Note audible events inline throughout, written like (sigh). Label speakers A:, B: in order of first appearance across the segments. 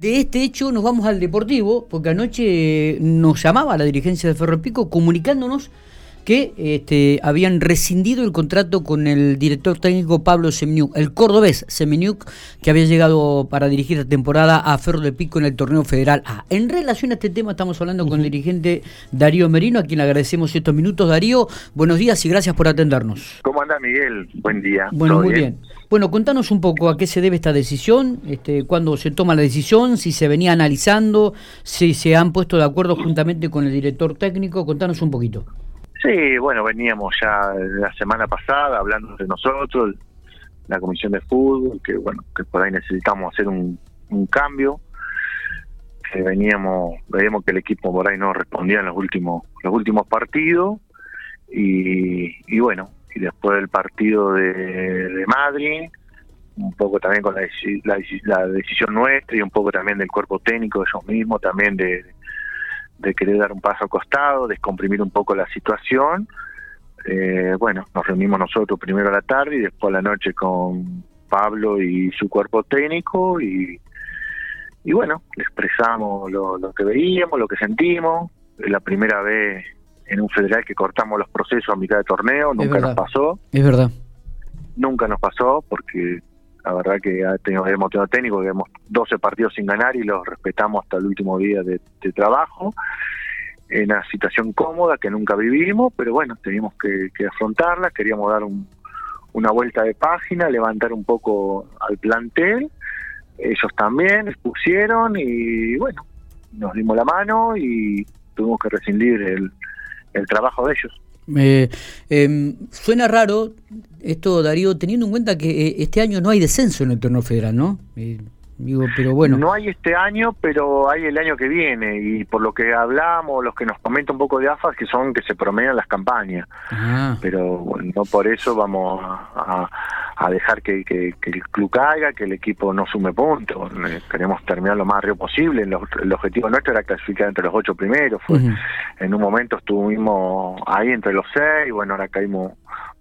A: De este hecho nos vamos al Deportivo, porque anoche nos llamaba la dirigencia de Ferro Pico comunicándonos que este, habían rescindido el contrato con el director técnico Pablo Semeniuk, el cordobés Semeniuk, que había llegado para dirigir la temporada a Ferro de Pico en el torneo federal A. En relación a este tema estamos hablando con el dirigente Darío Merino, a quien le agradecemos estos minutos. Darío, buenos días y gracias por atendernos.
B: ¿Cómo anda Miguel? Buen día.
A: Bueno, muy bien? Bueno, contanos un poco a qué se debe esta decisión, este, cuándo se toma la decisión, si se venía analizando, si se han puesto de acuerdo juntamente con el director técnico, contanos un poquito.
B: Sí, bueno, veníamos ya la semana pasada hablando de nosotros, la comisión de fútbol, que bueno, que por ahí necesitamos hacer un, cambio, que veníamos, veíamos que el equipo por ahí no respondía en los últimos, los últimos partidos, y, y bueno, y después del partido de, Madrid, un poco también con la, la, decisión nuestra y un poco también del cuerpo técnico de ellos mismos, también de, de querer dar un paso al costado, descomprimir un poco la situación. Eh, bueno, nos reunimos nosotros primero a la tarde y después a la noche con Pablo y su cuerpo técnico y, y bueno, expresamos lo, lo que veíamos, lo que sentimos. La primera vez en un federal que cortamos los procesos a mitad de torneo, nunca nos pasó.
A: Es verdad.
B: Nunca nos pasó porque la verdad que hemos tenido técnico, que hemos 12 partidos sin ganar y los respetamos hasta el último día de, trabajo. En una situación cómoda que nunca vivimos, pero bueno, teníamos que, afrontarla, queríamos dar una vuelta de página, levantar un poco al plantel. Ellos también expusieron y bueno, nos dimos la mano y tuvimos que rescindir el, el trabajo de ellos.
A: Eh, suena raro esto, Darío, teniendo en cuenta que eh, este año no hay descenso en el torneo federal, ¿no? Eh, digo, pero bueno.
B: No hay este año, pero hay el año que viene. Y por lo que hablamos, los que nos comentan un poco de AFAS, que son que se promedian las campañas. Ah. Pero bueno, no por eso vamos a, a dejar que, que, el club caiga, que el equipo no sume puntos. Eh, queremos terminar lo más rápido posible. El, objetivo nuestro era clasificar entre los ocho primeros. Fue, En un momento estuvimos ahí entre los seis, bueno, ahora caímos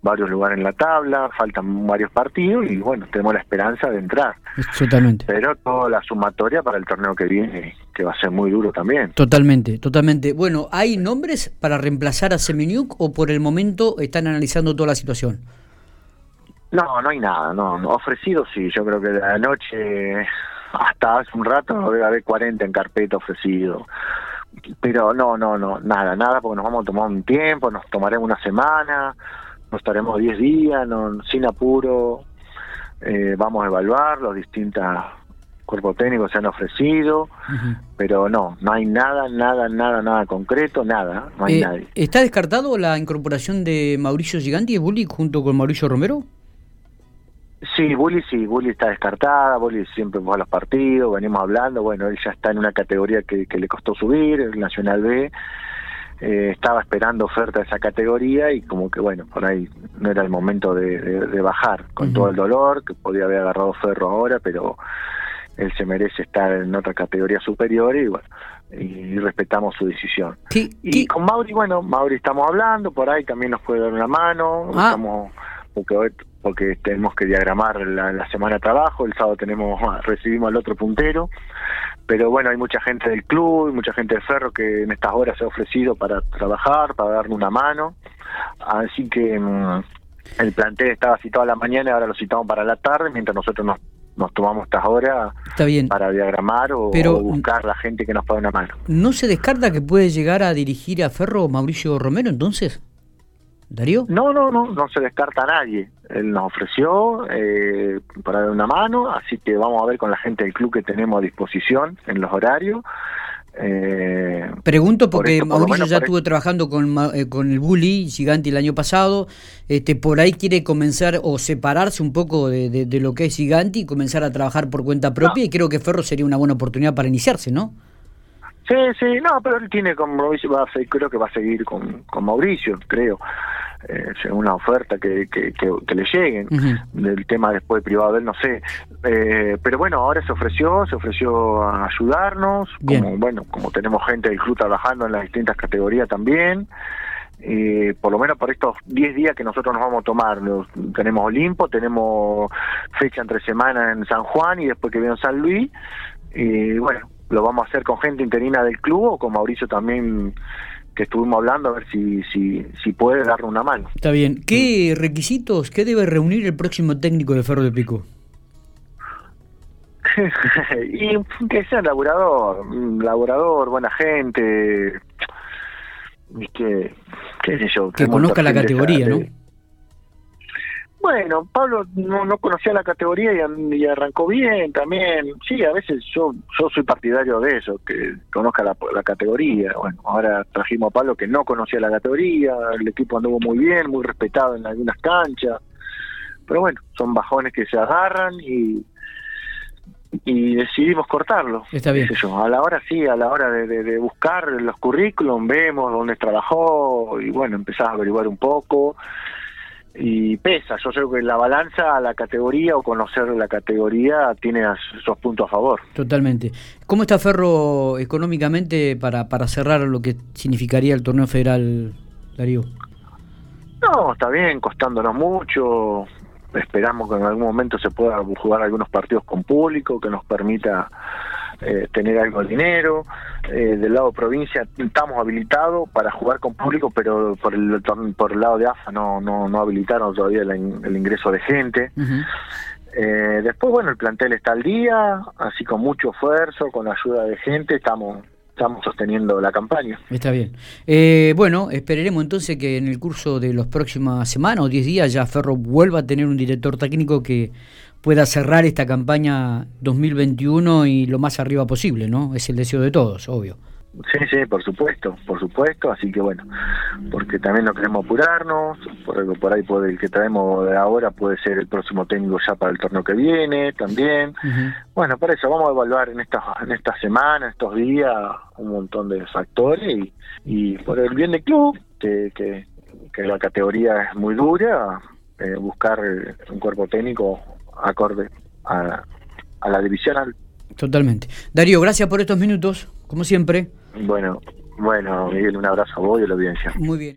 B: varios lugares en la tabla, faltan varios partidos y bueno, tenemos la esperanza de entrar.
A: Totalmente.
B: Pero toda la sumatoria para el torneo que viene, que va a ser muy duro también.
A: Totalmente, totalmente. Bueno, ¿hay nombres para reemplazar a Semeniuk o por el momento están analizando toda la situación?
B: No, no hay nada, no, ofrecido sí, yo creo que de la noche hasta hace un rato debe haber 40 en carpeta ofrecido. Pero no, no, no, nada, nada, porque nos vamos a tomar un tiempo, nos tomaremos una semana, nos estaremos 10 días, no, sin apuro, eh, vamos a evaluar los distintos cuerpos técnicos se han ofrecido, pero no, no hay nada, nada, nada, nada concreto, nada, no hay eh, nadie.
A: ¿Está descartado la incorporación de Mauricio Giganti y Bulli junto con Mauricio Romero?
B: Sí, Bully sí, Bully está descartada, Bully siempre va a los partidos, venimos hablando, bueno, él ya está en una categoría que, le costó subir, el Nacional B, eh, estaba esperando oferta de esa categoría y como que bueno, por ahí no era el momento de, bajar, con todo el dolor, que podía haber agarrado Ferro ahora, pero él se merece estar en otra categoría superior y bueno, y respetamos su decisión. y con Mauri, bueno, Mauri estamos hablando, por ahí también nos puede dar una mano, ah. estamos porque hoy porque tenemos que diagramar la, semana de trabajo, el sábado tenemos (laughs) recibimos al otro puntero, pero bueno, hay mucha gente del club, mucha gente de Ferro que en estas horas se ha ofrecido para trabajar, para darle una mano, así que mm, el plantel estaba citado a la mañana y ahora lo citamos para la tarde, mientras nosotros nos, nos tomamos estas horas para diagramar o, o, buscar la gente que nos pueda una mano.
A: ¿No se descarta que puede llegar a dirigir a Ferro Mauricio Romero entonces? Darío?
B: No, no, no, no se descarta a nadie. Él nos ofreció eh, para dar una mano, así que vamos a ver con la gente del club que tenemos a disposición en los horarios.
A: Eh, Pregunto porque Mauricio ya estuvo trabajando con, eh, con el Bully Gigante el año pasado, este por ahí quiere comenzar o separarse un poco de, de, lo que es Gigante y comenzar a trabajar por cuenta propia y creo que Ferro sería una buena oportunidad para iniciarse, ¿no?
B: Sí, sí, no, pero él tiene con Mauricio, va a creo que va a seguir con, con Mauricio, creo, eh, según la oferta que, que, que, le lleguen. Del tema después privado de él, no sé. Eh, pero bueno, ahora se ofreció, se ofreció a ayudarnos, como bueno, como tenemos gente del club trabajando en las distintas categorías también. Eh, por lo menos por estos 10 días que nosotros nos vamos a tomar. tenemos Olimpo, tenemos fecha entre semana en San Juan y después que viene en San Luis, y bueno, lo vamos a hacer con gente interina del club o con Mauricio también que estuvimos hablando a ver si, si, si puede darle una mano.
A: Está bien. ¿Qué requisitos, qué debe reunir el próximo técnico de Ferro de Pico? (laughs)
B: y que sea laburador, laburador, buena gente, que, qué sé yo.
A: Que conozca la categoría, ¿no?
B: Bueno, Pablo no, no conocía la categoría y, arrancó bien también. Sí, a veces yo yo soy partidario de eso, que conozca la, la, categoría. Bueno, ahora trajimos a Pablo que no conocía la categoría, el equipo anduvo muy bien, muy respetado en algunas canchas. Pero bueno, son bajones que se agarran y, y decidimos cortarlo.
A: Está bien.
B: A la hora sí, a la hora de, de, buscar los currículum, vemos dónde trabajó y bueno, empezás a averiguar un poco y pesa. Yo creo que la balanza, la categoría o conocer la categoría tiene esos puntos a favor.
A: Totalmente. ¿Cómo está Ferro económicamente para, para cerrar lo que significaría el torneo federal, Darío?
B: No, está bien, costándonos mucho esperamos que en algún momento se pueda jugar algunos partidos con público que nos permita eh, tener algo de dinero. Eh, del lado provincia estamos habilitados para jugar con público, pero por el, por el lado de AFA no, no, no habilitaron todavía el, ingreso de gente. eh, después, bueno, el plantel está al día, así con mucho esfuerzo, con la ayuda de gente, estamos estamos sosteniendo la campaña.
A: Está bien. Eh, bueno, esperaremos entonces que en el curso de las próximas semanas o 10 días ya Ferro vuelva a tener un director técnico que pueda cerrar esta campaña 2021 y lo más arriba posible, ¿no? Es el deseo de todos, obvio.
B: Sí, sí, por supuesto, por supuesto, así que bueno, porque también no queremos apurarnos, por, por ahí puede, el que traemos de ahora puede ser el próximo técnico ya para el torneo que viene también. Bueno, por eso vamos a evaluar en estas en esta semana, estos días, un montón de factores y, y por el bien del club, que, que, que la categoría es muy dura, eh, buscar un cuerpo técnico acorde a, a la divisional.
A: Totalmente. Darío, gracias por estos minutos, como siempre.
B: Bueno, bueno, Miguel, un abrazo a vos y a la audiencia.
A: Muy bien.